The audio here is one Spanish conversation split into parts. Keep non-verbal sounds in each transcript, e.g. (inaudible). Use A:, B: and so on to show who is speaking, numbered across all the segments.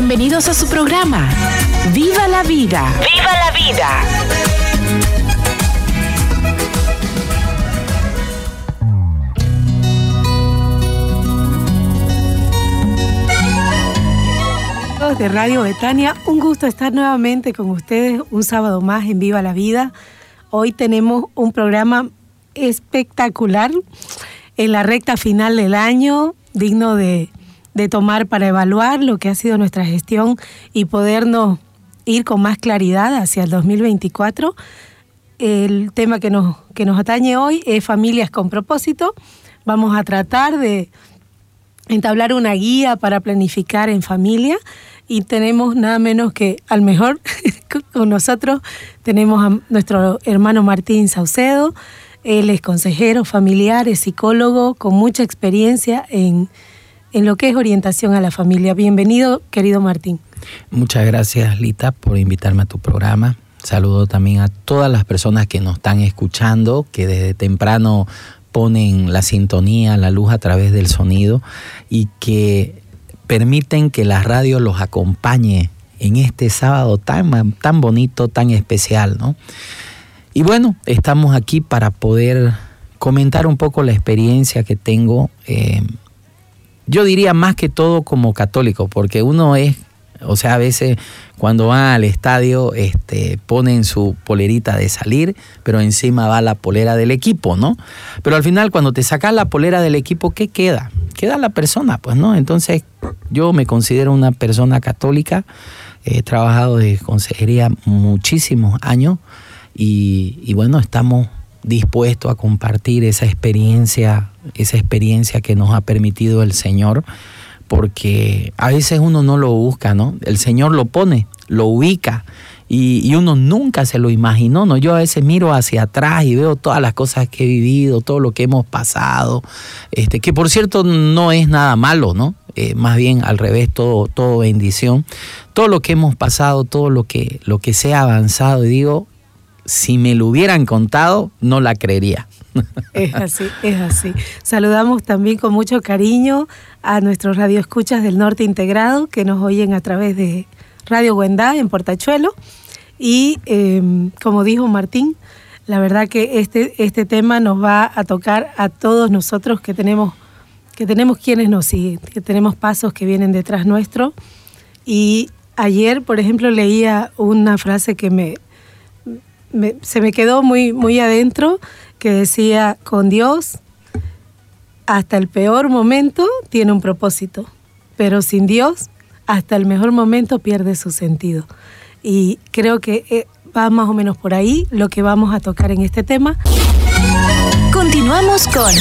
A: Bienvenidos a su programa. ¡Viva la vida! ¡Viva la vida!
B: Amigos de Radio Betania, un gusto estar nuevamente con ustedes un sábado más en Viva la Vida. Hoy tenemos un programa espectacular en la recta final del año, digno de, de tomar para evaluar lo que ha sido nuestra gestión y podernos ir con más claridad hacia el 2024. El tema que nos, que nos atañe hoy es familias con propósito. Vamos a tratar de entablar una guía para planificar en familia y tenemos nada menos que al mejor (laughs) con nosotros tenemos a nuestro hermano Martín Saucedo. Él es consejero familiar, es psicólogo con mucha experiencia en, en lo que es orientación a la familia. Bienvenido, querido Martín.
C: Muchas gracias, Lita, por invitarme a tu programa. Saludo también a todas las personas que nos están escuchando, que desde temprano ponen la sintonía, la luz a través del sonido y que permiten que la radio los acompañe en este sábado tan, tan bonito, tan especial, ¿no? Y bueno, estamos aquí para poder comentar un poco la experiencia que tengo, eh, yo diría más que todo como católico, porque uno es o sea, a veces cuando van al estadio este, ponen su polerita de salir, pero encima va la polera del equipo, ¿no? Pero al final cuando te sacas la polera del equipo, ¿qué queda? Queda la persona, pues, ¿no? Entonces yo me considero una persona católica, he trabajado de consejería muchísimos años y, y bueno, estamos dispuestos a compartir esa experiencia, esa experiencia que nos ha permitido el Señor porque a veces uno no lo busca, ¿no? El Señor lo pone, lo ubica y, y, uno nunca se lo imaginó, ¿no? Yo a veces miro hacia atrás y veo todas las cosas que he vivido, todo lo que hemos pasado, este, que por cierto no es nada malo, ¿no? Eh, más bien al revés, todo, todo bendición. Todo lo que hemos pasado, todo lo que, lo que se ha avanzado, y digo, si me lo hubieran contado, no la creería.
B: Es así, es así. Saludamos también con mucho cariño a nuestros radioescuchas del Norte Integrado que nos oyen a través de Radio Guendá en Portachuelo. Y eh, como dijo Martín, la verdad que este, este tema nos va a tocar a todos nosotros que tenemos, que tenemos quienes nos siguen, que tenemos pasos que vienen detrás nuestro. Y ayer, por ejemplo, leía una frase que me, se me quedó muy, muy adentro, que decía, con Dios, hasta el peor momento tiene un propósito, pero sin Dios, hasta el mejor momento pierde su sentido. Y creo que va más o menos por ahí lo que vamos a tocar en este tema.
A: Continuamos con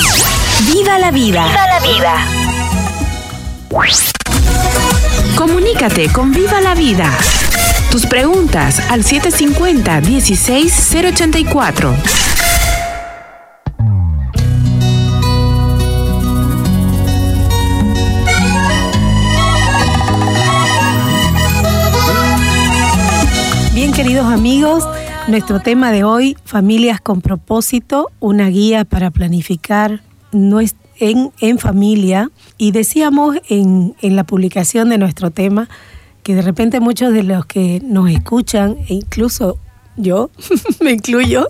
A: Viva la vida. Viva la vida. Comunícate con Viva la vida. Tus preguntas al 750-16084.
B: Bien, queridos amigos, nuestro tema de hoy, familias con propósito, una guía para planificar en, en familia. Y decíamos en, en la publicación de nuestro tema, que de repente muchos de los que nos escuchan, e incluso yo, (laughs) me incluyo,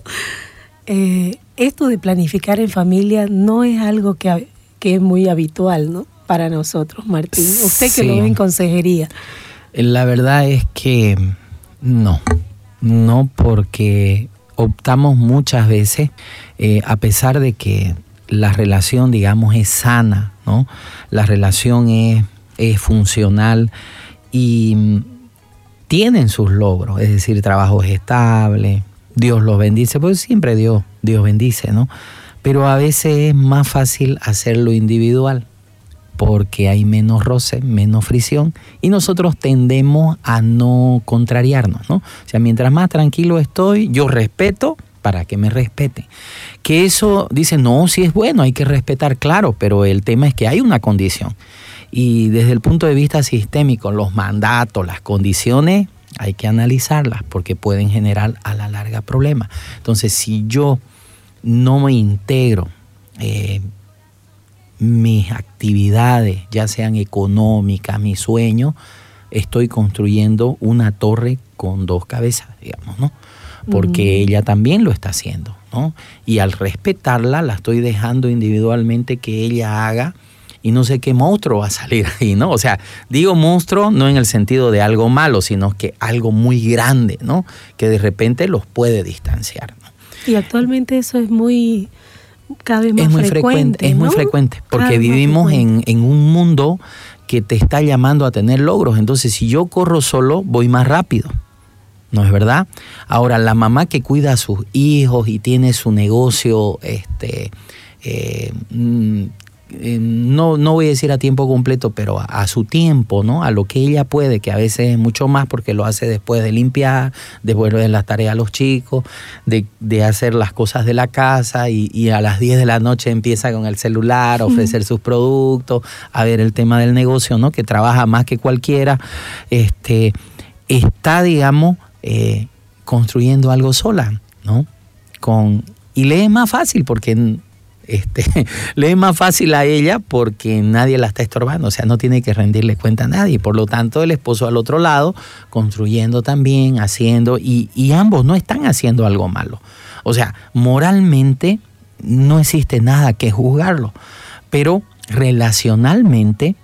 B: eh, esto de planificar en familia no es algo que, que, es muy habitual, ¿no? Para nosotros, Martín. Usted que sí. lo ve en consejería.
C: La verdad es que no, no porque optamos muchas veces, eh, a pesar de que la relación, digamos, es sana, ¿no? La relación es, es funcional y tienen sus logros, es decir, trabajo estable, Dios los bendice, pues siempre Dios, Dios bendice, ¿no? Pero a veces es más fácil hacerlo individual. Porque hay menos roce, menos fricción y nosotros tendemos a no contrariarnos, ¿no? O sea, mientras más tranquilo estoy, yo respeto para que me respete. Que eso dice, no, si es bueno, hay que respetar, claro, pero el tema es que hay una condición. Y desde el punto de vista sistémico, los mandatos, las condiciones, hay que analizarlas porque pueden generar a la larga problemas. Entonces, si yo no me integro, eh, mis actividades, ya sean económicas, mis sueños, estoy construyendo una torre con dos cabezas, digamos, ¿no? Porque ella también lo está haciendo, ¿no? Y al respetarla, la estoy dejando individualmente que ella haga y no sé qué monstruo va a salir (laughs) ahí, ¿no? O sea, digo monstruo no en el sentido de algo malo, sino que algo muy grande, ¿no? Que de repente los puede distanciar.
B: ¿no? Y actualmente eso es muy cada vez más
C: es muy frecuente, es muy frecuente porque vivimos En, en un mundo que te está llamando a tener logros. Entonces, si yo corro solo, voy más rápido. ¿No es verdad? Ahora, la mamá que cuida a sus hijos y tiene su negocio este, eh, mm, eh, no, no voy a decir a tiempo completo, pero a, su tiempo, ¿no? A lo que ella puede, que a veces es mucho más porque lo hace después de limpiar, después de las tareas a los chicos, de, hacer las cosas de la casa y, a las 10 de la noche empieza con el celular a ofrecer sus productos, a ver el tema del negocio, ¿no? Que trabaja más que cualquiera. Este, está, digamos, eh, construyendo algo sola, ¿no? Con, y le es más fácil porque este, (laughs) le es más fácil a ella porque nadie la está estorbando, o sea, no tiene que rendirle cuenta a nadie. Por lo tanto, el esposo al otro lado, construyendo también, haciendo, y, y ambos no están haciendo algo malo. O sea, moralmente no existe nada que juzgarlo, pero relacionalmente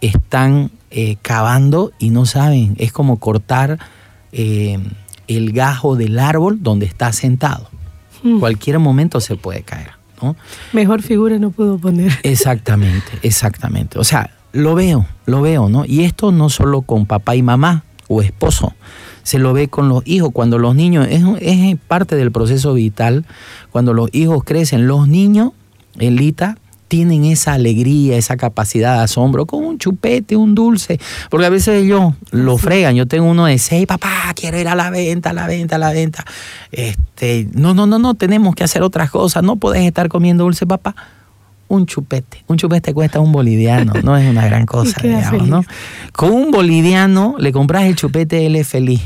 C: están eh, cavando y no saben, es como cortar eh, el gajo del árbol donde está sentado. Mm. Cualquier momento se puede caer.
B: Mejor figura no puedo poner. (laughs)
C: Exactamente, exactamente. O sea, lo veo, lo veo, ¿no? Y esto no solo con papá y mamá o esposo, se lo ve con los hijos, cuando los niños, es, es parte del proceso vital, cuando los hijos crecen, los niños, Elita, tienen esa alegría, esa capacidad de asombro con un chupete, un dulce. Porque a veces ellos lo fregan. Yo tengo uno de seis, papá, quiero ir a la venta, a la venta, a la venta. Este, no, no, no, no, tenemos que hacer otras cosas. No puedes estar comiendo dulce, papá. Un chupete. Un chupete cuesta un boliviano, no es una gran (laughs) cosa, digamos, ¿no? Con un boliviano le compras el chupete, él es feliz,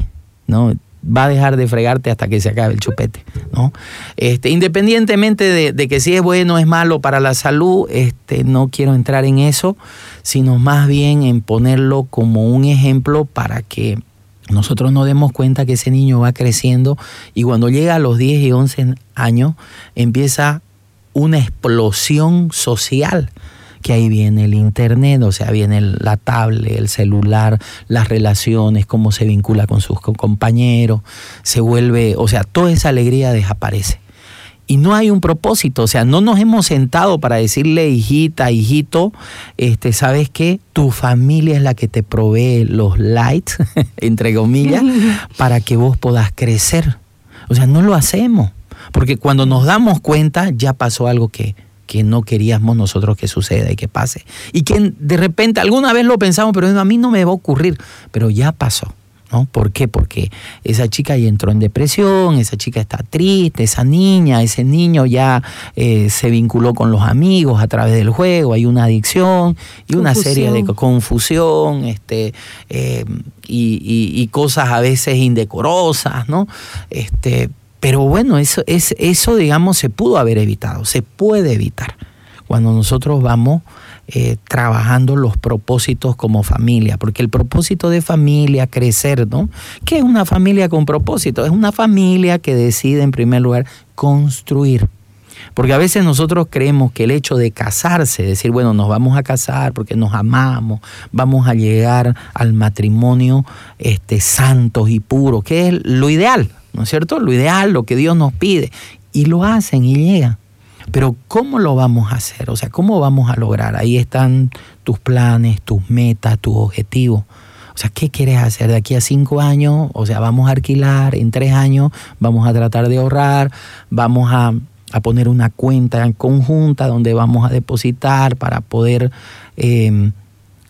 C: ¿no? Va a dejar de fregarte hasta que se acabe el chupete, ¿no? Este, independientemente de, que si es bueno o es malo para la salud, este, no quiero entrar en eso, sino más bien en ponerlo como un ejemplo para que nosotros nos demos cuenta que ese niño va creciendo y cuando llega a los 10 y 11 años empieza una explosión social que ahí viene el internet, o sea, viene la tablet, el celular, las relaciones, cómo se vincula con sus compañeros, se vuelve, o sea, toda esa alegría desaparece. Y no hay un propósito, o sea, no nos hemos sentado para decirle, hijita, hijito, este, ¿sabes qué? Tu familia es la que te provee los lights, (laughs) entre comillas, (laughs) para que vos puedas crecer. O sea, no lo hacemos, porque cuando nos damos cuenta ya pasó algo que, que no queríamos nosotros que suceda y que pase. Y que de repente alguna vez lo pensamos, pero a mí no me va a ocurrir, pero ya pasó. ¿No? ¿Por qué? Porque esa chica ya entró en depresión, esa chica está triste, esa niña, ese niño ya eh, se vinculó con los amigos a través del juego, hay una adicción y una serie de confusión este, eh, y, y, cosas a veces indecorosas, ¿no? Este, pero bueno, eso, es, eso, digamos, se pudo haber evitado, se puede evitar cuando nosotros vamos eh, trabajando los propósitos como familia, porque el propósito de familia, crecer, ¿no? ¿Qué es una familia con propósito? Es una familia que decide, en primer lugar, construir. Porque a veces nosotros creemos que el hecho de casarse, decir, bueno, nos vamos a casar porque nos amamos, vamos a llegar al matrimonio este, santos y puros, que es lo ideal. ¿No es cierto? Lo ideal, lo que Dios nos pide. Y lo hacen y llegan. Pero ¿cómo lo vamos a hacer? O sea, ¿cómo vamos a lograr? Ahí están tus planes, tus metas, tus objetivos. O sea, ¿qué quieres hacer de aquí a cinco años? O sea, vamos a alquilar, en tres años vamos a tratar de ahorrar, vamos a, a poner una cuenta en conjunta donde vamos a depositar para poder eh,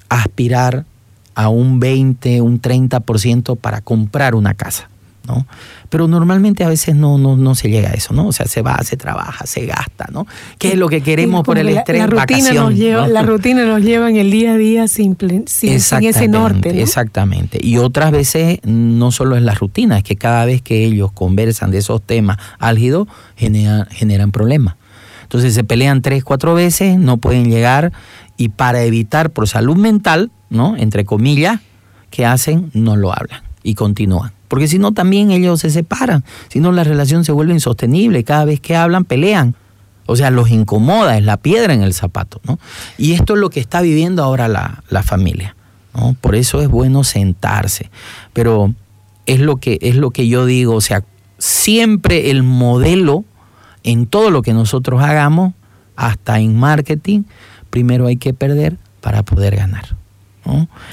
C: aspirar a un 20, un 30% para comprar una casa. ¿No? Pero normalmente a veces no, no, no se llega a eso, ¿no? O sea, se va, se trabaja, se gasta, ¿no? ¿Qué es lo que queremos por el estrés?
B: La rutina, nos lleva, la rutina nos lleva en el día a día sin, sin, ese norte. ¿no?
C: Exactamente. Y otras veces no solo es la rutina, es que cada vez que ellos conversan de esos temas álgidos, generan, generan problemas. Entonces se pelean tres, cuatro veces, no pueden llegar y para evitar por salud mental, ¿no? Entre comillas, ¿qué hacen? No lo hablan y continúan. Porque si no, también ellos se separan. Si no, la relación se vuelve insostenible. Cada vez que hablan, pelean. O sea, los incomoda, es la piedra en el zapato. ¿no? Y esto es lo que está viviendo ahora la, la familia. ¿no? Por eso es bueno sentarse. Pero es lo, que, es lo que yo digo. O sea, siempre el modelo en todo lo que nosotros hagamos, hasta en marketing, primero hay que perder para poder ganar.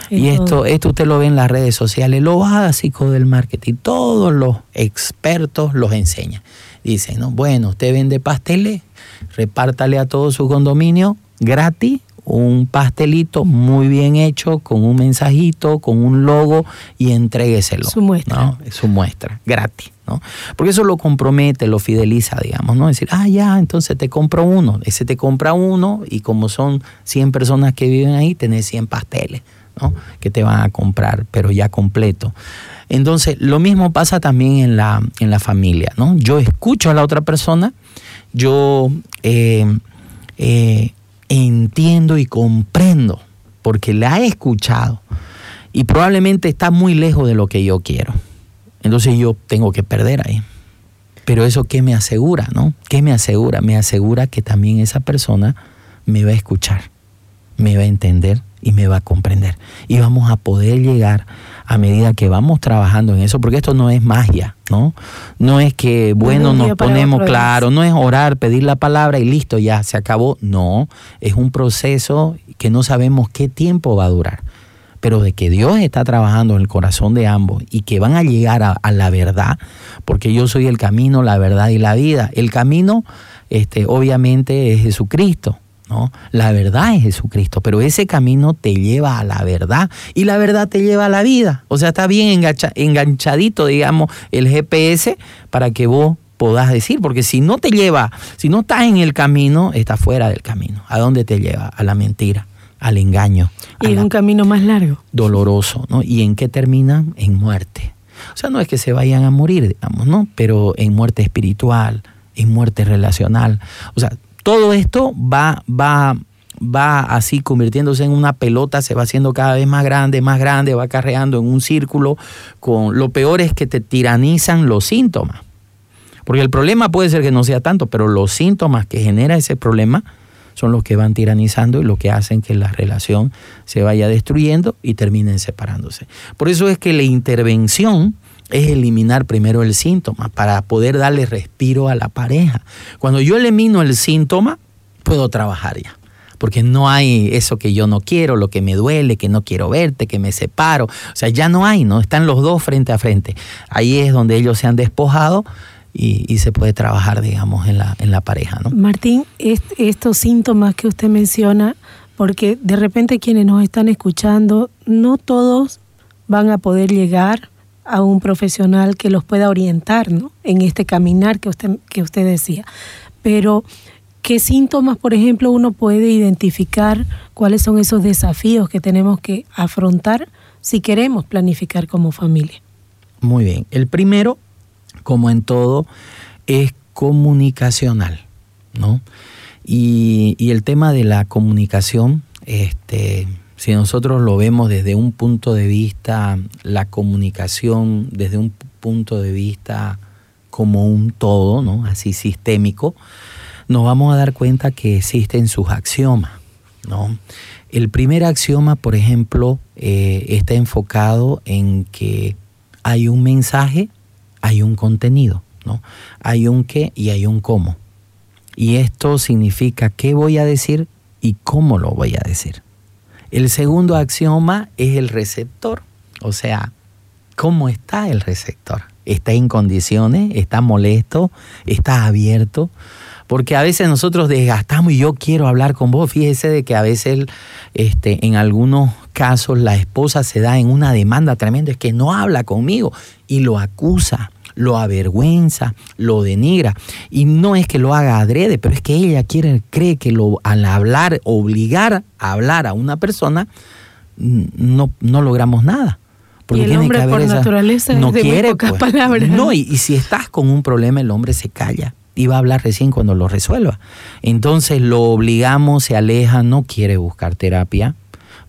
C: Y esto, esto usted lo ve en las redes sociales, lo básico del marketing, todos los expertos los enseñan. Dicen, ¿no? bueno, usted vende pasteles, repártale a todo su condominio gratis un pastelito muy bien hecho, con un mensajito, con un logo y entrégueselo.
B: Su muestra.
C: Su muestra, gratis. ¿no? Porque eso lo compromete, lo fideliza, digamos, ¿no? Decir, ah, ya, entonces te compro uno. Ese te compra uno y como son 100 personas que viven ahí, tenés 100 pasteles, ¿no? Que te van a comprar, pero ya completo. Entonces, lo mismo pasa también en la, en la familia, ¿no? Yo escucho a la otra persona, yo eh, eh, entiendo y comprendo, porque la he escuchado y probablemente está muy lejos de lo que yo quiero. Entonces yo tengo que perder ahí. Pero eso qué me asegura, ¿no? ¿Qué me asegura? Me asegura que también esa persona me va a escuchar, me va a entender y me va a comprender. Y vamos a poder llegar a medida que vamos trabajando en eso, porque esto no es magia, ¿no? No es que, bueno, nos ponemos claro, no es orar, pedir la palabra y listo, ya se acabó. No, es un proceso que no sabemos qué tiempo va a durar pero de que Dios está trabajando en el corazón de ambos y que van a llegar a, la verdad, porque yo soy el camino, la verdad y la vida. El camino, este, obviamente, es Jesucristo. ¿No? La verdad es Jesucristo, pero ese camino te lleva a la verdad y la verdad te lleva a la vida. O sea, está bien enganchadito, digamos, el GPS para que vos podás decir, porque si no te lleva, si no estás en el camino, estás fuera del camino. ¿A dónde te lleva? A la mentira al engaño.
B: Y es un camino más largo.
C: Doloroso, ¿no? ¿Y en qué terminan? En muerte. O sea, no es que se vayan a morir, digamos, ¿no? Pero en muerte espiritual, en muerte relacional. O sea, todo esto va, va, va así convirtiéndose en una pelota, se va haciendo cada vez más grande, más grande, va carreando en un círculo. Con, lo peor es que te tiranizan los síntomas. Porque el problema puede ser que no sea tanto, pero los síntomas que genera ese problema son los que van tiranizando y lo que hacen que la relación se vaya destruyendo y terminen separándose. Por eso es que la intervención es eliminar primero el síntoma para poder darle respiro a la pareja. Cuando yo elimino el síntoma, puedo trabajar ya porque no hay eso que yo no quiero, lo que me duele, que no quiero verte, que me separo. O sea, ya no hay, ¿no? Están los dos frente a frente. Ahí es donde ellos se han despojado y, se puede trabajar, digamos, en la, en la pareja. ¿no?
B: Martín, estos síntomas que usted menciona, porque de repente quienes nos están escuchando, no todos van a poder llegar a un profesional que los pueda orientar ¿no? en este caminar que usted, que usted decía. Pero, ¿qué síntomas, por ejemplo, uno puede identificar? ¿Cuáles son esos desafíos que tenemos que afrontar si queremos planificar como familia?
C: Muy bien. El primero como en todo, es comunicacional, ¿no? Y, el tema de la comunicación, este, si nosotros lo vemos desde un punto de vista, la comunicación desde un punto de vista como un todo, ¿no? Así sistémico, nos vamos a dar cuenta que existen sus axiomas, ¿no? El primer axioma, por ejemplo, eh, está enfocado en que hay un mensaje hay un contenido, ¿no? Hay un qué y hay un cómo. Y esto significa qué voy a decir y cómo lo voy a decir. El segundo axioma es el receptor, o sea, ¿cómo está el receptor? ¿Está en condiciones? ¿Está molesto? ¿Está abierto? Porque a veces nosotros desgastamos y yo quiero hablar con vos. Fíjese de que a veces este, en algunos casos la esposa se da en una demanda tremenda, es que no habla conmigo y lo acusa lo avergüenza, lo denigra. Y no es que lo haga adrede, pero es que ella quiere, cree que lo, al hablar, obligar a hablar a una persona, no, no logramos nada.
B: Porque y el hombre por naturaleza
C: no
B: es de
C: quiere,
B: pocas
C: pues.
B: palabras.
C: No, y, y si estás con un problema, el hombre se calla y va a hablar recién cuando lo resuelva. Entonces lo obligamos, se aleja, no quiere buscar terapia,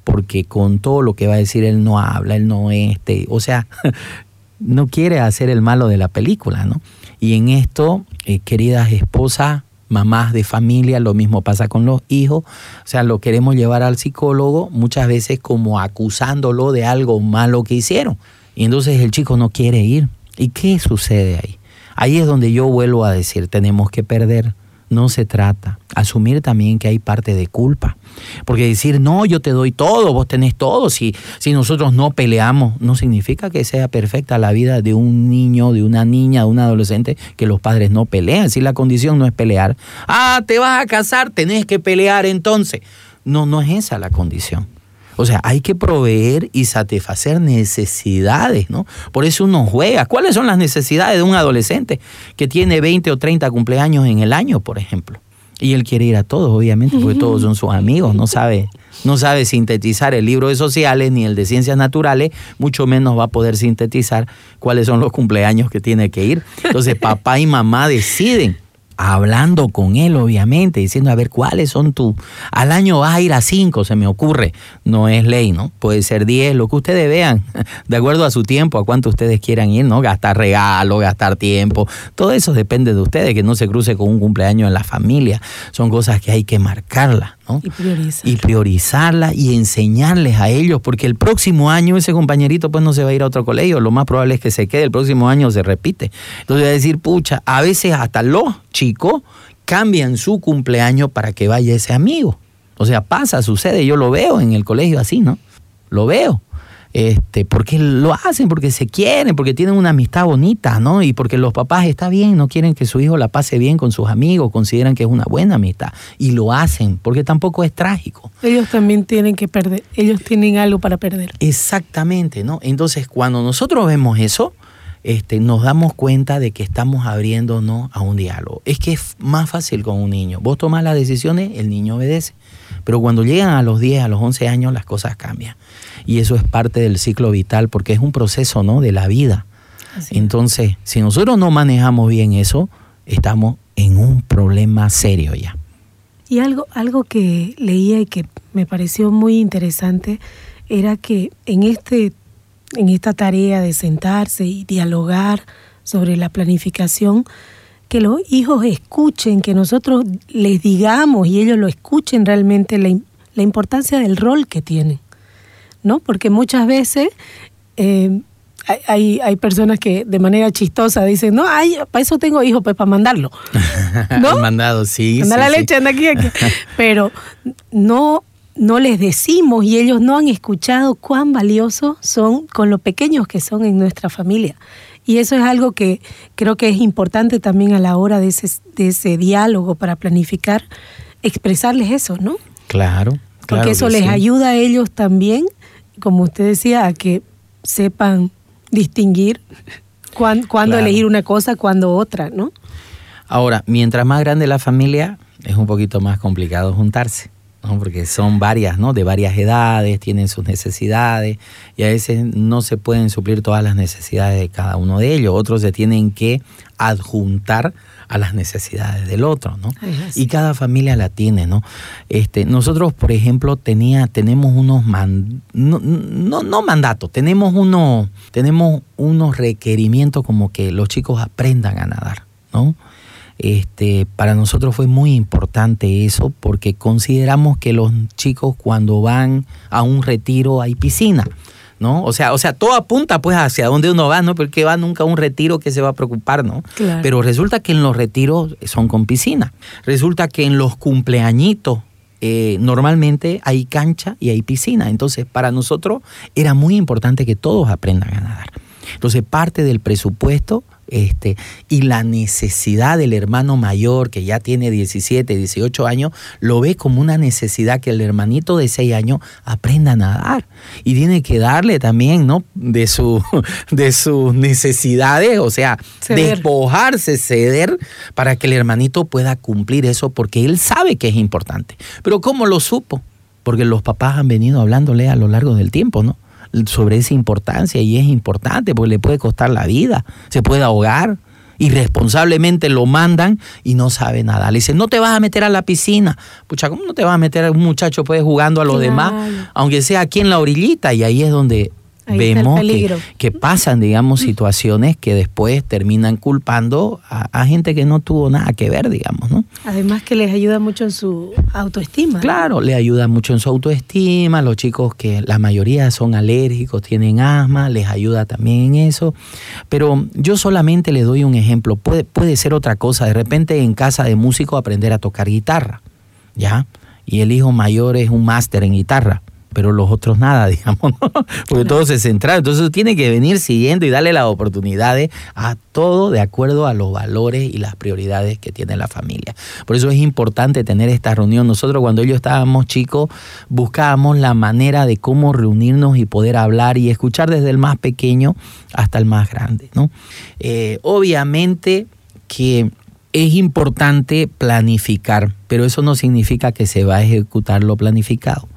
C: porque con todo lo que va a decir él no habla, él no este, o sea, (laughs) no quiere hacer el malo de la película, ¿no? Y en esto, eh, queridas esposas, mamás de familia, lo mismo pasa con los hijos, o sea, lo queremos llevar al psicólogo muchas veces como acusándolo de algo malo que hicieron. Y entonces el chico no quiere ir. ¿Y qué sucede ahí? Ahí es donde yo vuelvo a decir, tenemos que perder no se trata. Asumir también que hay parte de culpa. Porque decir, no, yo te doy todo, vos tenés todo, si, si nosotros no peleamos, no significa que sea perfecta la vida de un niño, de una niña, de un adolescente, que los padres no pelean. Si la condición no es pelear, ah, te vas a casar, tenés que pelear entonces. No, no es esa la condición. O sea, hay que proveer y satisfacer necesidades, ¿no? Por eso uno juega. ¿Cuáles son las necesidades de un adolescente que tiene 20 o 30 cumpleaños en el año, por ejemplo? Y él quiere ir a todos, obviamente, porque todos son sus amigos, no sabe, no sabe sintetizar el libro de sociales ni el de ciencias naturales, mucho menos va a poder sintetizar cuáles son los cumpleaños que tiene que ir. Entonces, (laughs) papá y mamá deciden hablando con él, obviamente, diciendo, a ver, ¿cuáles son tus... Al año vas a ir a cinco, se me ocurre. No es ley, ¿no? Puede ser diez, lo que ustedes vean, (laughs) de acuerdo a su tiempo, a cuánto ustedes quieran ir, ¿no? Gastar regalo, gastar tiempo, todo eso depende de ustedes, que no se cruce con un cumpleaños en la familia. Son cosas que hay que marcarlas.
B: Y priorizarla.
C: Y priorizarla y enseñarles a ellos, porque el próximo año ese compañerito pues no se va a ir a otro colegio, lo más probable es que se quede, el próximo año se repite. Entonces voy a decir, pucha, a veces hasta los chicos cambian su cumpleaños para que vaya ese amigo. O sea, pasa, sucede, yo lo veo en el colegio así, ¿no? Lo veo este, porque lo hacen, porque se quieren, porque tienen una amistad bonita, ¿no? Y porque los papás está bien, no quieren que su hijo la pase bien con sus amigos, consideran que es una buena amistad y lo hacen, porque tampoco es trágico.
B: Ellos también tienen que perder, ellos tienen algo para perder.
C: Exactamente, ¿no? Entonces, cuando nosotros vemos eso, este, nos damos cuenta de que estamos abriéndonos a un diálogo. Es que es más fácil con un niño. Vos tomás las decisiones, el niño obedece. Pero cuando llegan a los 10, a los 11 años, las cosas cambian y eso es parte del ciclo vital porque es un proceso ¿no? de la vida. Entonces, si nosotros no manejamos bien eso, estamos en un problema serio ya.
B: Y algo, algo que leía y que me pareció muy interesante era que en, este, en esta tarea de sentarse y dialogar sobre la planificación, que los hijos escuchen, que nosotros les digamos y ellos lo escuchen realmente la, la importancia del rol que tienen. ¿no? Porque muchas veces eh, hay, hay, personas que de manera chistosa dicen, no, ay, para eso tengo hijos, pues para mandarlo. (laughs)
C: ¿No? mandado, sí.
B: Anda la leche, anda aquí, aquí. (laughs) Pero no, no les decimos y ellos no han escuchado cuán valiosos son con lo pequeños que son en nuestra familia. Y eso es algo que creo que es importante también a la hora de ese, de ese diálogo para planificar, expresarles eso, ¿no?
C: Claro.
B: Porque eso les ayuda a ellos también como usted decía, a que sepan distinguir cuándo, elegir una cosa, cuándo otra, ¿no?
C: Ahora, mientras más grande la familia, es un poquito más complicado juntarse, ¿no? porque son varias, ¿no? De varias edades, tienen sus necesidades y a veces no se pueden suplir todas las necesidades de cada uno de ellos. Otros se tienen que adjuntar a las necesidades del otro, ¿no? Y cada familia la tiene, ¿no? Este, nosotros, por ejemplo, tenía, tenemos unos no, no, mandatos, tenemos uno, tenemos unos requerimientos como que los chicos aprendan a nadar, ¿no? Este, para nosotros fue muy importante eso porque consideramos que los chicos cuando van a un retiro hay piscina. ¿no? O sea, o sea, todo apunta pues hacia dónde uno va, ¿no? Porque va nunca a un retiro que se va a preocupar, ¿no? Pero resulta que en los retiros son con piscina. Resulta que en los cumpleañitos eh, normalmente hay cancha y hay piscina. Entonces, para nosotros era muy importante que todos aprendan a nadar. Entonces parte del presupuesto este, y la necesidad del hermano mayor que ya tiene 17, 18 años, lo ve como una necesidad que el hermanito de 6 años aprenda a nadar. Y tiene que darle también, ¿no? De, su, (laughs) de sus necesidades, o sea, despojarse, ceder, para que el hermanito pueda cumplir eso, porque él sabe que es importante. Pero ¿cómo lo supo? Porque los papás han venido hablándole a lo largo del tiempo, ¿no? Sobre esa importancia y es importante porque le puede costar la vida, se puede ahogar. Irresponsablemente lo mandan y no sabe nada. Le dicen, no te vas a meter a la piscina. Pucha, ¿cómo no te vas a meter a un muchacho pues jugando a los demás? Aunque sea aquí en la orillita y ahí es donde vemos que, pasan, digamos, situaciones que después terminan culpando a, gente que no tuvo nada que ver, digamos, ¿no?
B: Además que les ayuda mucho en su autoestima.
C: Claro, le ayuda mucho en su autoestima, los chicos que la mayoría son alérgicos, tienen asma, les ayuda también en eso, pero yo solamente le doy un ejemplo, puede, puede ser otra cosa, de repente en casa de músico aprender a tocar guitarra, ¿ya? Y el hijo mayor es un máster en guitarra pero los otros nada, (laughs) digamos, ¿no? porque todo se centra. Entonces tiene que venir siguiendo y darle las oportunidades a todo de acuerdo a los valores y las prioridades que tiene la familia. Por eso es importante tener esta reunión. Nosotros cuando ellos estábamos chicos buscábamos la manera de cómo reunirnos y poder hablar y escuchar desde el más pequeño hasta el más grande. ¿no? Eh, obviamente que es importante planificar, pero eso no significa que se va a ejecutar lo planificado.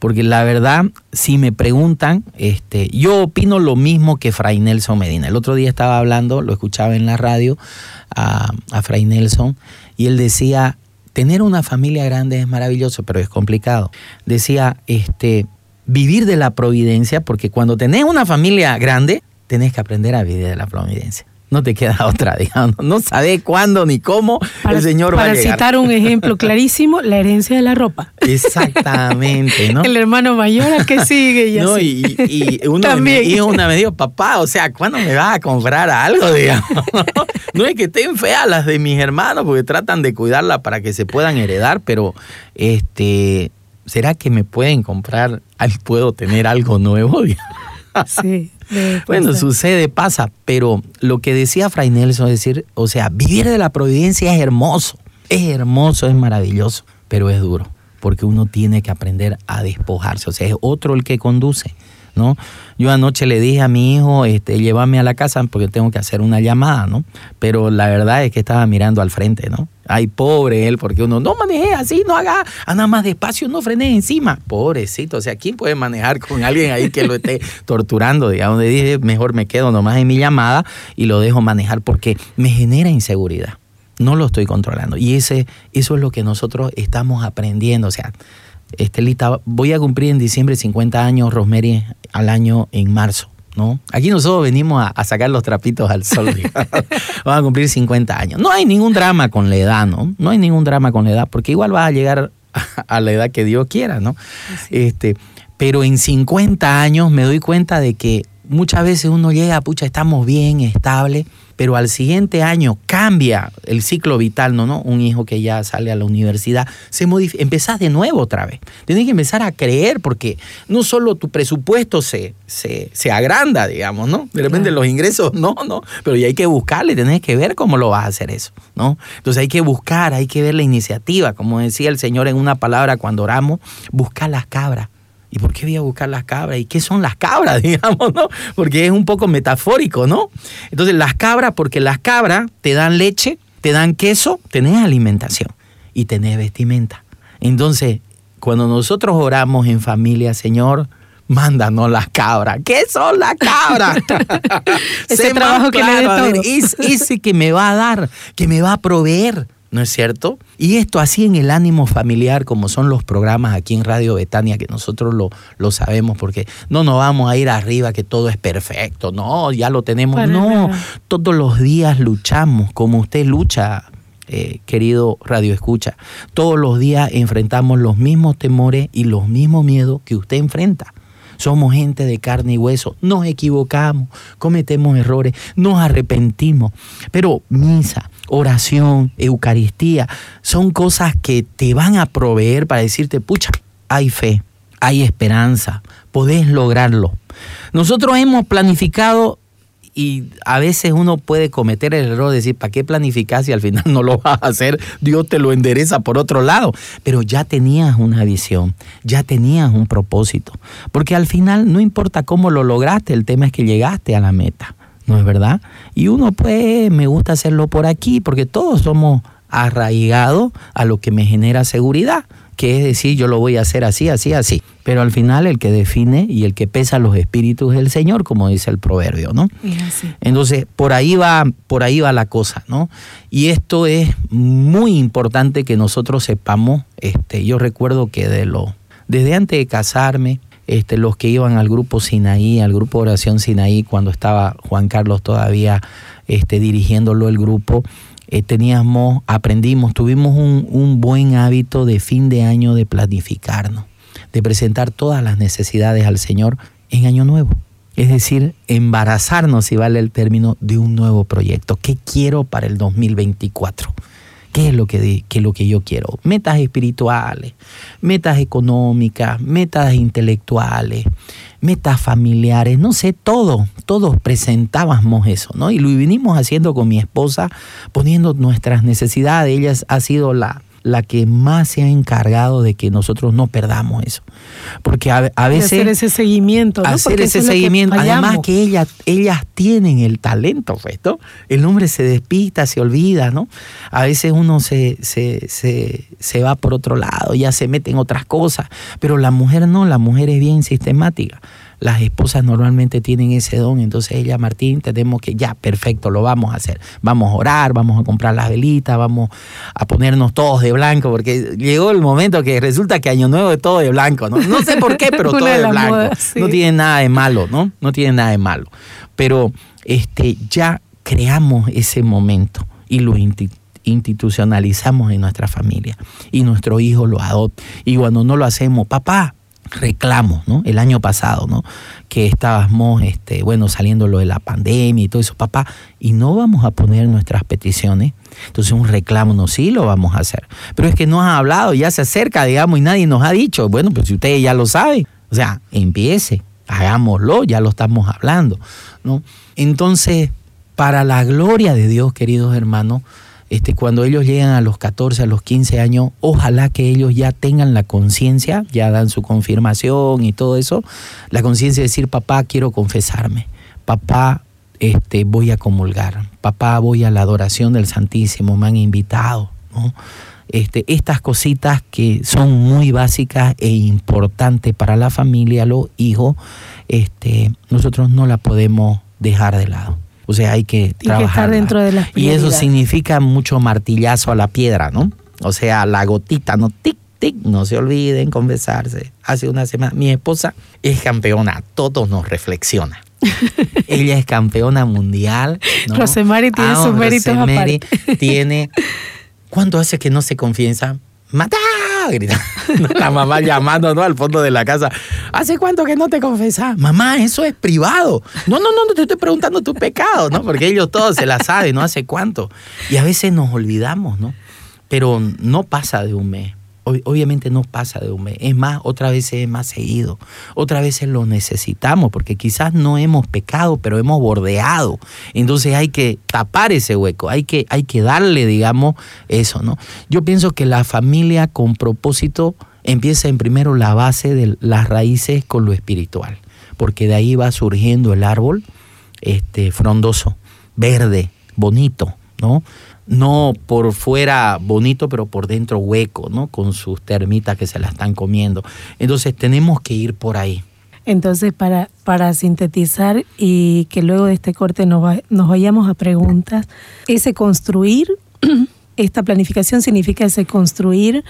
C: Porque la verdad, si me preguntan, este, yo opino lo mismo que Fray Nelson Medina. El otro día estaba hablando, lo escuchaba en la radio a, Fray Nelson, y él decía, tener una familia grande es maravilloso, pero es complicado. Decía, este, vivir de la providencia, porque cuando tenés una familia grande, tenés que aprender a vivir de la providencia no te queda (laughs) otra, digamos. No sabes cuándo ni cómo el Señor va a
B: llegar. Para citar un ejemplo (laughs) clarísimo, la herencia de la ropa.
C: Exactamente, ¿no? (laughs)
B: el hermano mayor al que sigue y
C: no,
B: así.
C: Y, uno También. Me, una me dijo, papá, o sea, ¿cuándo me vas a comprar algo, digamos? no es que estén feas las de mis hermanos, porque tratan de cuidarla para que se puedan heredar, pero este, ¿será que me pueden comprar, puedo tener algo nuevo?
B: sí.
C: Bueno, sucede, pasa, pero lo que decía Fray Nelson es decir, o sea, vivir de la providencia es hermoso, es hermoso, es maravilloso, pero es duro, porque uno tiene que aprender a despojarse, o sea, es otro el que conduce. ¿No? Yo anoche le dije a mi hijo, este, llévame a la casa porque tengo que hacer una llamada, ¿no? Pero la verdad es que estaba mirando al frente, ¿no? Ay, pobre él, porque uno no maneje así, no haga, anda más despacio, no frene encima. Pobrecito, o sea, ¿quién puede manejar con alguien ahí que lo esté (laughs) torturando? Digamos, le dije, mejor me quedo nomás en mi llamada y lo dejo manejar porque me genera inseguridad. No lo estoy controlando. Y ese, eso es lo que nosotros estamos aprendiendo. O sea, Estelita, voy a cumplir en diciembre 50 años, Rosemary al año en marzo. ¿no? Aquí nosotros venimos a, sacar los trapitos al sol. (laughs) (laughs) Vamos a cumplir 50 años. No hay ningún drama con la edad, ¿no? No hay ningún drama con la edad, porque igual vas a llegar (laughs) a la edad que Dios quiera, ¿no? Este, pero en 50 años me doy cuenta de que muchas veces uno llega, pucha, estamos bien, estable, pero al siguiente año cambia el ciclo vital, ¿no? ¿no? Un hijo que ya sale a la universidad, se modifica, empezás de nuevo otra vez. Tienes que empezar a creer porque no solo tu presupuesto se, se, agranda, digamos, ¿no? De repente los ingresos no, no, pero ya hay que buscarle, tenés que ver cómo lo vas a hacer eso, ¿no? Entonces hay que buscar, hay que ver la iniciativa, como decía el Señor en una palabra cuando oramos, buscar las cabras ¿Y por qué voy a buscar las cabras? ¿Y qué son las cabras, (laughs) digamos, no? Porque es un poco metafórico, ¿no? Entonces, las cabras, porque las cabras te dan leche, te dan queso, tenés alimentación y tenés vestimenta. Entonces, cuando nosotros oramos en familia, Señor, mándanos las cabras. ¿Qué son las cabras? (laughs)
B: Ese trabajo que me todo.
C: es ese que me va a dar, que me va a proveer. ¿No es cierto? Y esto así en el ánimo familiar, como son los programas aquí en Radio Betania, que nosotros lo, lo sabemos, porque no nos vamos a ir arriba que todo es perfecto, no, ya lo tenemos, no, todos los días luchamos, como usted lucha, eh, querido Radio Escucha, todos los días enfrentamos los mismos temores y los mismos miedos que usted enfrenta. Somos gente de carne y hueso, nos equivocamos, cometemos errores, nos arrepentimos. Pero misa, oración, Eucaristía, son cosas que te van a proveer para decirte, pucha, hay fe, hay esperanza, podés lograrlo. Nosotros hemos planificado y a veces uno puede cometer el error de decir, ¿para qué planificas si al final (laughs) no lo vas a hacer? Dios te lo endereza por otro lado. Pero ya tenías una visión, ya tenías un propósito. Porque al final no importa cómo lo lograste, el tema es que llegaste a la meta, ¿no es verdad? Y uno pues me gusta hacerlo por aquí, porque todos somos arraigados a lo que me genera seguridad que es decir, yo lo voy a hacer así, así, así. Pero al final el que define y el que pesa los espíritus es el Señor, como dice el proverbio, ¿no? Entonces, por ahí va, por ahí va la cosa, ¿no? Y esto es muy importante que nosotros sepamos, este, yo recuerdo que de lo, desde antes de casarme, este, los que iban al grupo Sinaí, al grupo Oración Sinaí, cuando estaba Juan Carlos todavía este, dirigiéndolo el grupo, eh, teníamos, aprendimos, tuvimos un, un buen hábito de fin de año de planificarnos, de presentar todas las necesidades al Señor en año nuevo. Es decir, embarazarnos, si vale el término, de un nuevo proyecto. ¿Qué quiero para el 2024? ¿Qué es lo que, qué es lo que yo quiero? Metas espirituales, metas económicas, metas intelectuales, metas familiares, no sé, todo, todos presentábamos eso, ¿no? Y lo vinimos haciendo con mi esposa, poniendo nuestras necesidades. Ella ha sido la, la que más se ha encargado de que nosotros no perdamos eso. Porque a, veces...
B: hacer ese seguimiento, ¿no?
C: Hacer ese seguimiento. Además que ellas, ellas tienen el talento, pues, ¿no? El hombre se despista, se olvida, ¿no? A veces uno se, se, se, se va por otro lado, ya se mete en otras cosas, pero la mujer no, la mujer es bien sistemática las esposas normalmente tienen ese don, entonces ella, Martín, tenemos que, ya, perfecto, lo vamos a hacer. Vamos a orar, vamos a comprar las velitas, vamos a ponernos todos de blanco, porque llegó el momento que resulta que Año Nuevo es todo de blanco, ¿no? No sé por qué, (laughs) pero todo de blanco. No tiene nada de malo, ¿no? No tiene nada de malo. Pero este, ya creamos ese momento y lo institucionalizamos en nuestra familia y nuestro hijo lo adopta. Y cuando no lo hacemos, papá, reclamos, ¿no? El año pasado, ¿no? Que estábamos, este, bueno, saliendo lo de la pandemia y todo eso, papá, y no vamos a poner nuestras peticiones. Entonces un reclamo, no, sí lo vamos a hacer. Pero es que no ha hablado, ya se acerca, digamos, y nadie nos ha dicho. Bueno, pues si ustedes ya lo saben, o sea, empiece, hagámoslo, ya lo estamos hablando, ¿no? Entonces, para la gloria de Dios, queridos hermanos, este, cuando ellos llegan a los 14, a los 15 años, ojalá que ellos ya tengan la conciencia, ya dan su confirmación y todo eso, la conciencia de decir, papá, quiero confesarme, papá, este, voy a comulgar, papá, voy a la adoración del Santísimo, me han invitado, Este, estas cositas que son muy básicas e importantes para la familia, los hijos, este, nosotros no la podemos dejar de lado. O sea, hay que trabajar.
B: dentro de las
C: Y eso significa mucho martillazo a la piedra, ¿no? O sea, la gotita, ¿no? Tic, tic, no se olviden conversarse. Hace una semana, mi esposa es campeona, todos nos reflexiona. (laughs) Ella es campeona mundial. ¿no?
B: Rosemary tiene ah, su mérito aparte.
C: tiene. ¿Cuánto hace que no se confiesa? ¡Mata! Grita. (laughs) La mamá llamando ¿no? al fondo de la casa. ¿Hace cuánto que no te confesas? Mamá, eso es privado. No, no, no, te estoy preguntando tu pecado, ¿no? Porque ellos todos se la saben, ¿no? ¿Hace cuánto? Y a veces nos olvidamos, ¿no? Pero no pasa de un mes obviamente no pasa de un mes. Es más, otra vez es más seguido. Otra vez lo necesitamos porque quizás no hemos pecado, pero hemos bordeado. Entonces hay que tapar ese hueco, hay que, hay que darle, digamos, eso, ¿no? Yo pienso que la familia con propósito empieza en primero la base de las raíces con lo espiritual, porque de ahí va surgiendo el árbol este, frondoso, verde, bonito, ¿no? No por fuera bonito, pero por dentro hueco, ¿no? Con sus termitas que se la están comiendo. Entonces tenemos que ir por ahí.
B: Entonces, para, para sintetizar y que luego de este corte nos, nos vayamos a preguntas, ese construir, (clears throat) esta planificación significa ese construir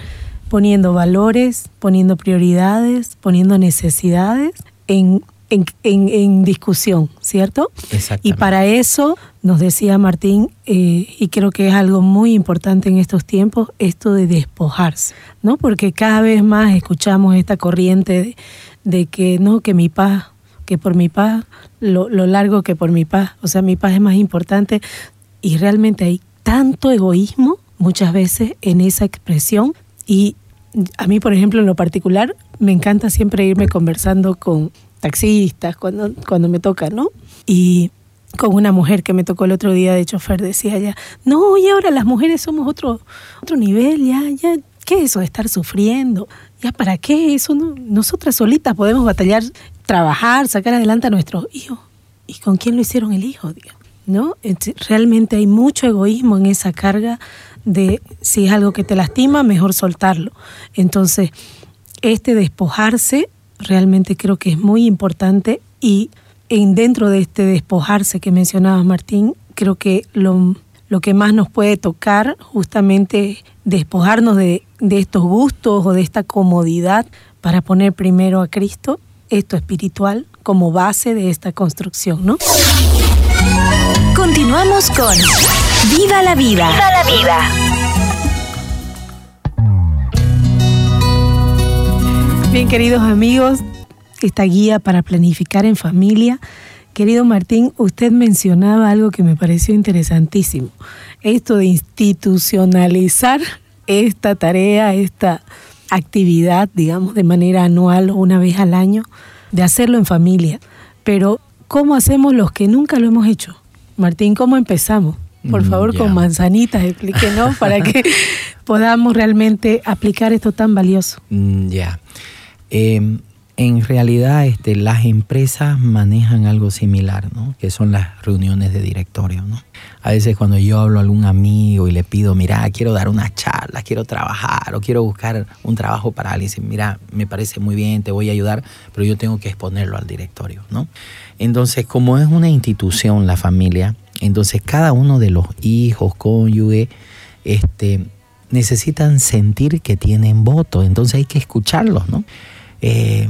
B: poniendo valores, poniendo prioridades, poniendo necesidades en en, en, discusión, ¿cierto? Y para eso, nos decía Martín, eh, y creo que es algo muy importante en estos tiempos, esto de despojarse, ¿no? Porque cada vez más escuchamos esta corriente de, que no, que mi paz, que por mi paz, lo, lo largo que por mi paz, o sea, mi paz es más importante, y realmente hay tanto egoísmo muchas veces en esa expresión, y a mí, por ejemplo, en lo particular, me encanta siempre irme conversando con taxistas, cuando, cuando me toca, ¿no? Y con una mujer que me tocó el otro día de chofer, decía ella, no, y ahora las mujeres somos otro, otro nivel, ya, ya, ¿qué es eso de estar sufriendo? ¿Ya para qué eso? No? Nosotras solitas podemos batallar, trabajar, sacar adelante a nuestros hijos. ¿Y con quién lo hicieron el hijo? ¿No? Realmente hay mucho egoísmo en esa carga de si es algo que te lastima, mejor soltarlo. Entonces, este despojarse realmente creo que es muy importante y en dentro de este despojarse que mencionaba Martín, creo que lo, lo que más nos puede tocar justamente despojarnos de, de estos gustos o de esta comodidad para poner primero a Cristo, esto espiritual, como base de esta construcción, ¿no?
D: Continuamos con Viva la vida. Viva la vida.
B: Bien, queridos amigos, esta guía para planificar en familia. Querido Martín, usted mencionaba algo que me pareció interesantísimo, esto de institucionalizar esta tarea, esta actividad, digamos, de manera anual o una vez al año, de hacerlo en familia. Pero, ¿cómo hacemos los que nunca lo hemos hecho? Martín, ¿cómo empezamos? Por mm, favor, con manzanitas, explíquenos para que (laughs) podamos realmente aplicar esto tan valioso.
C: Mm, ya. Em, en realidad este, las empresas manejan algo similar, ¿no? que son las reuniones de directorio. ¿no? A veces cuando yo hablo a algún amigo y le pido, mira, quiero dar una charla, quiero trabajar o quiero buscar un trabajo para alguien, mira, me parece muy bien, te voy a ayudar, pero yo tengo que exponerlo al directorio. ¿no? Entonces, como es una institución la familia, entonces cada uno de los hijos, cónyuge, este, necesitan sentir que tienen voto, entonces hay que escucharlos, ¿no? Eh,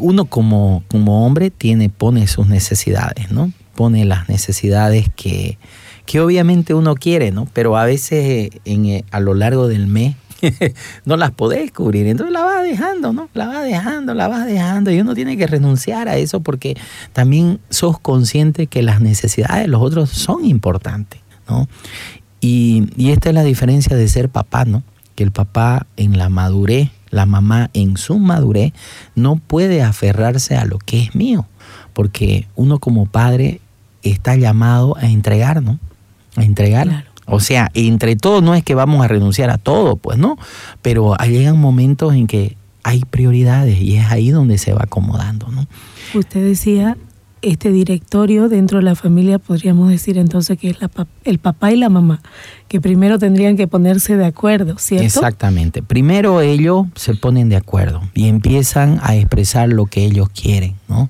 C: uno como, como hombre tiene, pone sus necesidades, ¿no? Pone las necesidades que, que obviamente uno quiere, ¿no? Pero a veces en, eh, a lo largo del mes (laughs) no las podés cubrir. Entonces la vas dejando, ¿no? La vas dejando, la vas dejando. Y uno tiene que renunciar a eso porque también sos consciente que las necesidades de los otros son importantes, ¿no? Y, y esta es la diferencia de ser papá, ¿no? Que el papá en la madurez la mamá en su madurez no puede aferrarse a lo que es mío, porque uno como padre está llamado a entregar, ¿no? A entregar. O sea, entre todo no es que vamos a renunciar a todo, pues no, pero llegan momentos en que hay prioridades y es ahí donde se va acomodando, ¿no?
B: Usted decía este directorio dentro de la familia podríamos decir entonces que es la, el papá y la mamá, que primero tendrían que ponerse de acuerdo, ¿cierto?
C: Exactamente. Primero ellos se ponen de acuerdo y empiezan a expresar lo que ellos quieren, ¿no?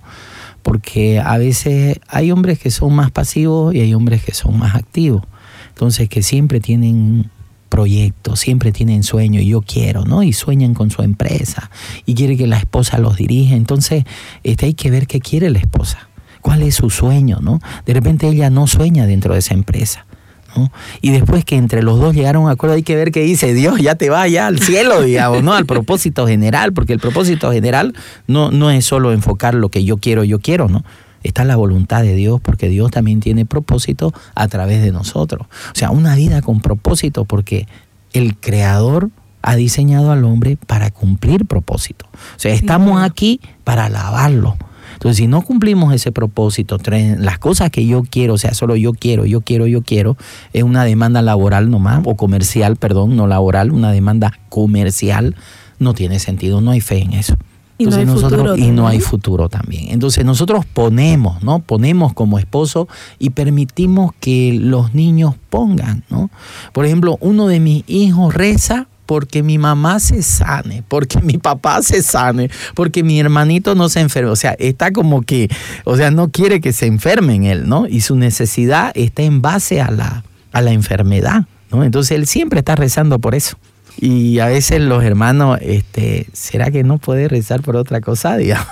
C: Porque a veces hay hombres que son más pasivos y hay hombres que son más activos. Entonces que siempre tienen proyectos, siempre tienen sueño y yo quiero, ¿no? Y sueñan con su empresa y quiere que la esposa los dirija. Entonces, este, hay que ver qué quiere la esposa cuál es su sueño, ¿no? De repente ella no sueña dentro de esa empresa. ¿no? Y después que entre los dos llegaron a un acuerdo, hay que ver qué dice Dios, ya te va ya al cielo, (laughs) digamos, ¿no? Al propósito general, porque el propósito general no, no es solo enfocar lo que yo quiero, yo quiero, ¿no? Está la voluntad de Dios, porque Dios también tiene propósito a través de nosotros. O sea, una vida con propósito, porque el Creador ha diseñado al hombre para cumplir propósito. O sea, estamos aquí para alabarlo, entonces, si no cumplimos ese propósito, las cosas que yo quiero, o sea, solo yo quiero, yo quiero, yo quiero, es una demanda laboral nomás, o comercial, perdón, no laboral, una demanda comercial, no tiene sentido, no hay fe en eso.
B: y no hay futuro
C: y no hay futuro también. Entonces nosotros ponemos, ¿no? Ponemos como esposo y permitimos que los niños pongan, ¿no? Por ejemplo, uno de mis hijos reza porque mi mamá se sane, porque mi papá se sane, porque mi hermanito no se enferme. O sea, está como que, o sea, no quiere que se enferme en él, ¿no? Y su necesidad está en base a la, a la enfermedad, ¿no? Entonces él siempre está rezando por eso. Y a veces los hermanos, este, ¿será que no puede rezar por otra cosa? (laughs) Digamos?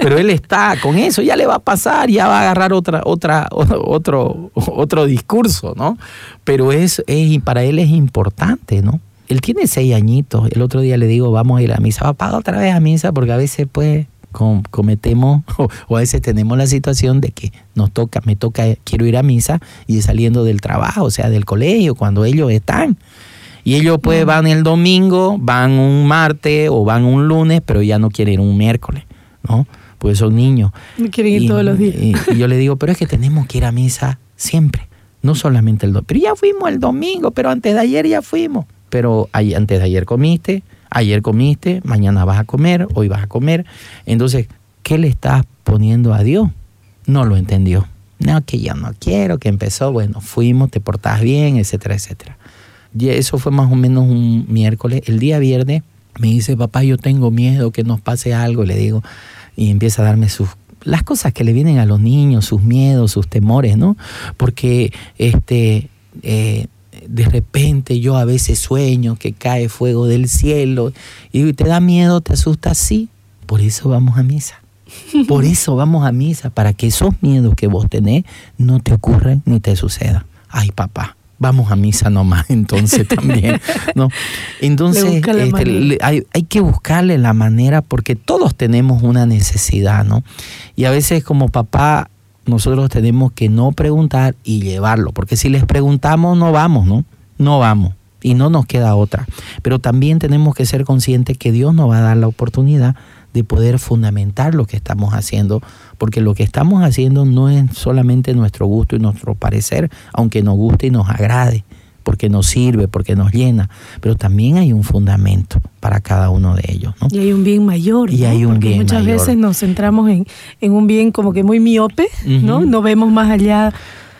C: Pero él está con eso, ya le va a pasar, ya va a agarrar otra, otra, otro, otro discurso, ¿no? Pero es, es, para él es importante, ¿no? Él tiene seis añitos. El otro día le digo, vamos a ir a misa. Papá, otra vez a misa, porque a veces pues cometemos (laughs) o, a veces tenemos la situación de que nos toca, me toca, quiero ir a misa y saliendo del trabajo, o sea, del colegio, cuando ellos están. Y ellos pues van el domingo, van un martes o van un lunes, pero ya no quieren ir un miércoles, ¿no? pues son niños.
B: Me quieren ir
C: Y-
B: todos los días.
C: Y, y yo le digo, pero es que tenemos que ir a misa siempre, no solamente el domingo. Pero ya fuimos el domingo, pero antes de ayer ya fuimos. Pero antes de ayer comiste, ayer comiste, mañana vas a comer, hoy vas a comer. Entonces, ¿qué le estás poniendo a Dios? No lo entendió. No, que yo no quiero, que empezó, bueno, fuimos, te portas bien, etcétera, etcétera. Y eso fue más o menos un miércoles. El día viernes me dice, papá, yo tengo miedo que nos pase algo. Le digo, y empieza a darme sus las cosas que le vienen a los niños, sus miedos, sus temores, ¿no? Porque este eh, de repente yo a veces sueño que cae fuego del cielo y te da miedo, te asusta, sí. Por eso vamos a misa. (laughs) Por eso vamos a misa, para que esos miedos que vos tenés no te ocurran ni te sucedan. Ay, papá, vamos a misa nomás entonces (laughs) también, ¿no?
B: Le
C: Entonces
B: la
C: este, le- hay, hay que buscarle la manera porque todos tenemos una necesidad, ¿no? Y a veces como papá nosotros tenemos que no preguntar y llevarlo, porque si les preguntamos no vamos, ¿no? No vamos y no nos queda otra. Pero también tenemos que ser conscientes que Dios nos va a dar la oportunidad de poder fundamentar lo que estamos haciendo, porque lo que estamos haciendo no es solamente nuestro gusto y nuestro parecer, aunque nos guste y nos agrade, porque nos sirve, porque nos llena, pero también hay un fundamento para cada uno de ellos, ¿no?
B: Y hay un bien mayor.
C: Y
B: ¿no?
C: hay un
B: Porque
C: bien
B: muchas
C: mayor.
B: veces nos centramos en, en un bien como que muy miope, ¿no? No vemos más allá.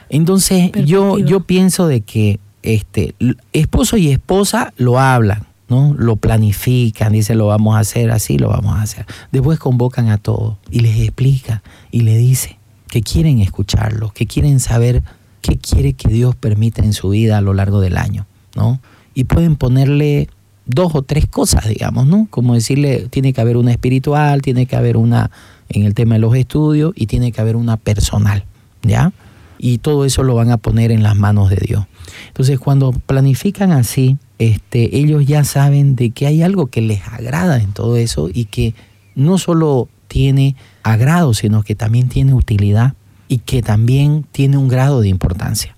C: Entonces yo, yo pienso de que este, esposo y esposa lo hablan, ¿no? Lo planifican, dicen lo vamos a hacer así, lo vamos a hacer. Después convocan a todos y les explican y les dice que quieren escucharlo, que quieren saber qué quiere que Dios permita en su vida a lo largo del año, ¿no? Y pueden ponerle dos o tres cosas, digamos, ¿no? Como decirle, tiene que haber una espiritual, tiene que haber una en el tema de los estudios y tiene que haber una personal, ¿ya? Y todo eso lo van a poner en las manos de Dios. Entonces, cuando planifican así, este, ellos ya saben de que hay algo que les agrada en todo eso y que no solo tiene agrado, sino que también tiene utilidad y que también tiene un grado de importancia.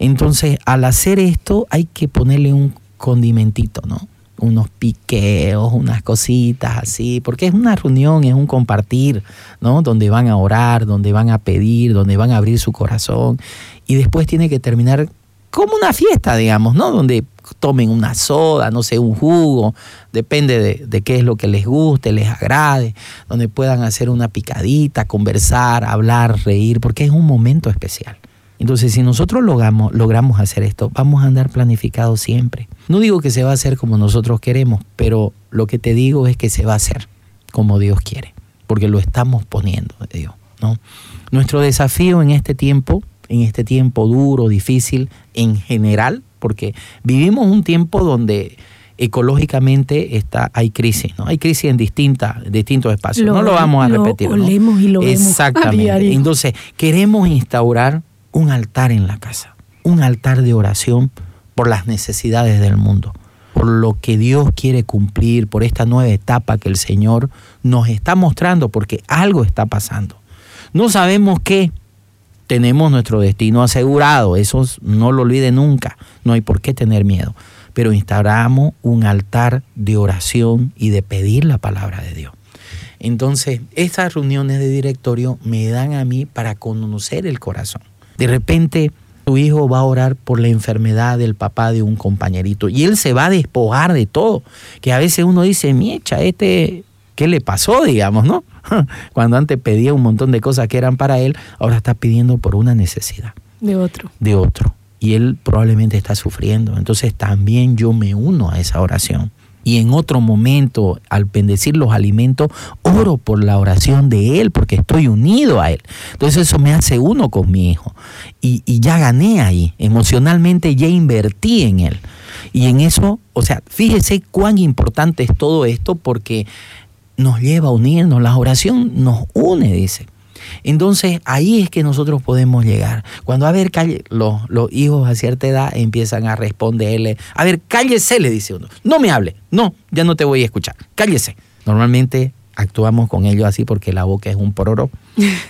C: Entonces, al hacer esto, hay que ponerle un condimentito, ¿no? Unos piqueos, unas cositas así, porque es una reunión, es un compartir, ¿no? Donde van a orar, donde van a pedir, donde van a abrir su corazón. Y después tiene que terminar como una fiesta, digamos, ¿no? Donde tomen una soda, no sé, un jugo, depende de, de qué es lo que les guste, les agrade, donde puedan hacer una picadita, conversar, hablar, reír, porque es un momento especial. Entonces, si nosotros logramos, logramos hacer esto, vamos a andar planificados siempre. No digo que se va a hacer como nosotros queremos, pero lo que te digo es que se va a hacer como Dios quiere, porque lo estamos poniendo de Dios, ¿no? Nuestro desafío en este tiempo, en este tiempo duro, difícil, en general, porque vivimos un tiempo donde ecológicamente está, hay crisis, ¿no? Hay crisis en distintas, distintos espacios.
B: Lo-
C: no lo vamos a
B: lo
C: repetir. ¿no?
B: olemos y lo vemos (laughs) a diario.
C: Entonces, queremos instaurar un altar en la casa, un altar de oración por las necesidades del mundo, por lo que Dios quiere cumplir, por esta nueva etapa que el Señor nos está mostrando, porque algo está pasando. No sabemos qué, tenemos nuestro destino asegurado, eso no lo olvide nunca, no hay por qué tener miedo, pero instauramos un altar de oración y de pedir la palabra de Dios. Entonces, estas reuniones de directorio me dan a mí para conocer el corazón. De repente, tu hijo va a orar por la enfermedad del papá de un compañerito y él se va a despojar de todo. Que a veces uno dice, miecha, este, ¿qué le pasó, digamos, no? (laughs) Cuando antes pedía un montón de cosas que eran para él, ahora está pidiendo por una necesidad
B: de otro.
C: de otro. Y él probablemente está sufriendo. Entonces también yo me uno a esa oración. Y en otro momento, al bendecir los alimentos, oro por la oración de él, porque estoy unido a él. Entonces eso me hace uno con mi hijo. Y, y ya gané ahí. Emocionalmente ya invertí en él. Y en eso, o sea, fíjese cuán importante es todo esto porque nos lleva a unirnos. La oración nos une, dice. Entonces ahí es que nosotros podemos llegar. Cuando, a ver, calle, los, los hijos a cierta edad empiezan a responderle, a ver, cállese, le dice uno, no me hable, no, ya no te voy a escuchar, cállese. Normalmente actuamos con ellos así porque la boca es un pororo.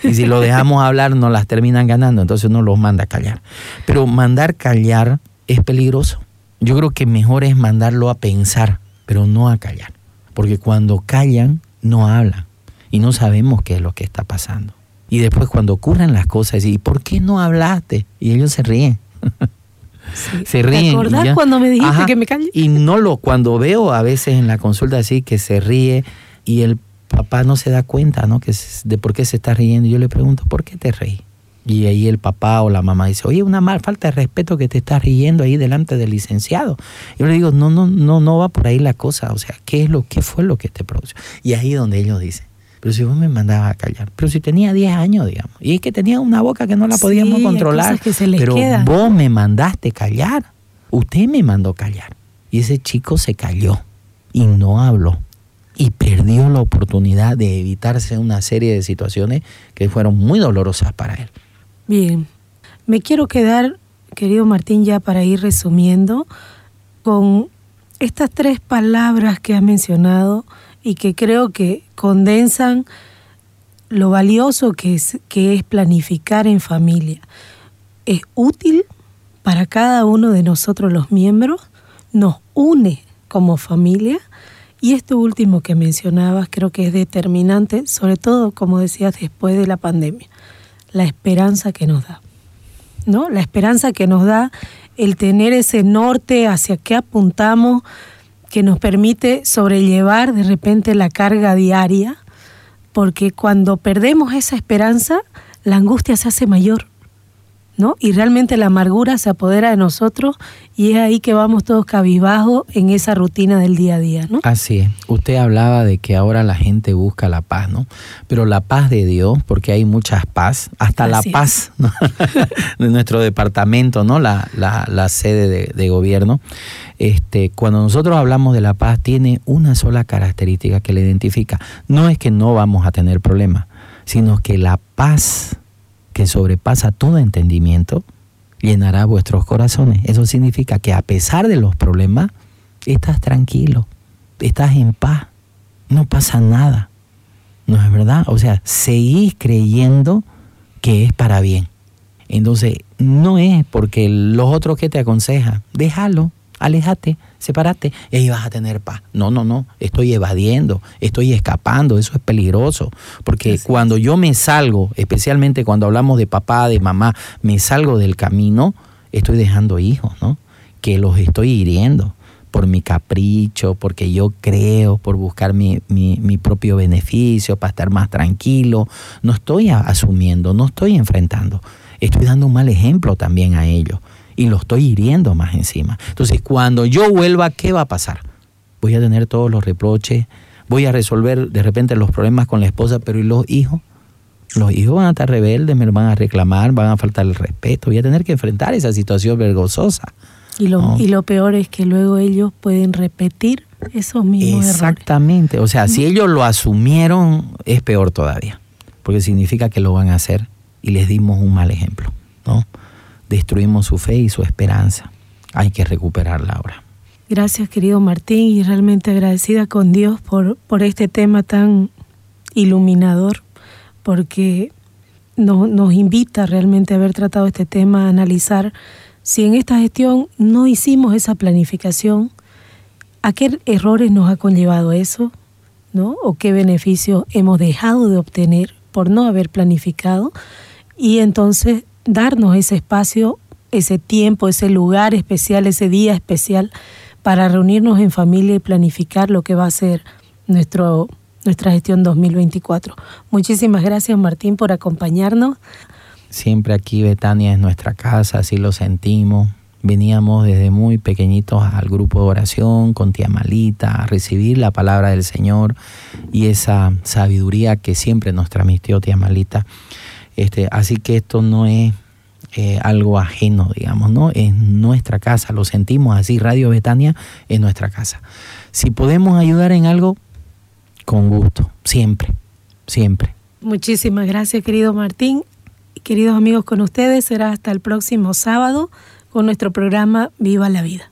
C: Y si lo (laughs) dejamos hablar, nos las terminan ganando, entonces uno los manda a callar. Pero mandar callar es peligroso. Yo creo que mejor es mandarlo a pensar, pero no a callar. Porque cuando callan, no hablan. y no sabemos qué es lo que está pasando. Y después cuando ocurren las cosas, ¿y por qué no hablaste? Y ellos se ríen. (laughs) se ríen.
B: ¿Te acordás cuando me dijiste que me calle?
C: Y no lo, cuando veo a veces en la consulta así que se ríe y el papá no se da cuenta, ¿no? Que de por qué se está riendo. Yo le pregunto, ¿por qué te reí? Y ahí el papá o la mamá dice, oye, una mal falta de respeto que te estás riendo ahí delante del licenciado. Yo le digo, no, no, no, no va por ahí la cosa. O sea, ¿qué es lo, qué fue lo que te produjo? Y ahí donde ellos dicen, pero si vos me mandabas a callar, pero si tenía 10 años, digamos, y es que tenía una boca que no la podíamos controlar,
B: que se
C: pero
B: queda.
C: vos me mandaste callar, usted me mandó callar. Y ese chico se calló y no habló y perdió la oportunidad de evitarse una serie de situaciones que fueron muy dolorosas para él.
B: Bien, me quiero quedar, querido Martín, ya para ir resumiendo, con estas tres palabras que has mencionado y que creo que condensan lo valioso que es, que es planificar en familia. Es útil para cada uno de nosotros los miembros, nos une como familia y esto último que mencionabas creo que es determinante, sobre todo, como decías, después de la pandemia, la esperanza que nos da. ¿No? La esperanza que nos da el tener ese norte hacia qué apuntamos, que nos permite sobrellevar de repente la carga diaria, porque cuando perdemos esa esperanza, la angustia se hace mayor. ¿No? Y realmente la amargura se apodera de nosotros y es ahí que vamos todos cabizbajos en esa rutina del día a día, ¿no?
C: Así es. Usted hablaba de que ahora la gente busca la paz, ¿no? Pero la paz de Dios, porque hay muchas paz, hasta la paz (laughs) de nuestro departamento, ¿no? La, la, sede de, de, gobierno. Este, cuando nosotros hablamos de la paz, tiene una sola característica que le identifica. No es que no vamos a tener problemas, sino que la paz que sobrepasa todo entendimiento, llenará vuestros corazones. Eso significa que a pesar de los problemas, estás tranquilo, estás en paz, no pasa nada. ¿No es verdad? O sea, seguís creyendo que es para bien. Entonces, no es porque los otros que te aconsejan, déjalo, aléjate, sepárate y ahí vas a tener paz. No, no, no, estoy evadiendo, estoy escapando, eso es peligroso, porque cuando yo me salgo, especialmente cuando hablamos de papá, de mamá, me salgo del camino, estoy dejando hijos, ¿no? Que los estoy hiriendo por mi capricho, porque yo creo, por buscar mi, mi, propio beneficio, para estar más tranquilo. No estoy asumiendo, no estoy enfrentando. Estoy dando un mal ejemplo también a ellos y lo estoy hiriendo más encima. Entonces, cuando yo vuelva, ¿qué va a pasar? Voy a tener todos los reproches, voy a resolver de repente los problemas con la esposa, pero ¿y los hijos? Los hijos van a estar rebeldes, me van a reclamar, van a faltar el respeto, voy a tener que enfrentar esa situación vergonzosa.
B: Y lo, y lo peor es que luego ellos pueden repetir esos mismos
C: Exactamente, o sea, si ellos lo asumieron, es peor todavía, porque significa que lo van a hacer y les dimos un mal ejemplo, ¿no? Destruimos su fe y su esperanza. Hay que recuperarla ahora.
B: Gracias querido Martín y realmente agradecida con Dios por, por este tema tan iluminador, porque nos invita realmente a haber tratado este tema, a analizar si en esta gestión no hicimos esa planificación, a qué errores nos ha conllevado eso, ¿no? O qué beneficios hemos dejado de obtener por no haber planificado. Y entonces darnos ese espacio, ese tiempo, ese lugar especial, ese día especial para reunirnos en familia y planificar lo que va a ser nuestro, nuestra gestión 2024. Muchísimas gracias Martín por acompañarnos.
C: Siempre aquí Betania es nuestra casa, así lo sentimos. Veníamos desde muy pequeñitos al grupo de oración con tía Malita a recibir la palabra del Señor y esa sabiduría que siempre nos transmitió tía Malita este, así que esto no es eh, algo ajeno, digamos, ¿no? Es nuestra casa, lo sentimos así, Radio Betania es nuestra casa. Si podemos ayudar en algo, con gusto, siempre, siempre.
B: Muchísimas gracias, querido Martín. Queridos amigos, con ustedes será hasta el próximo sábado con nuestro programa Viva la Vida.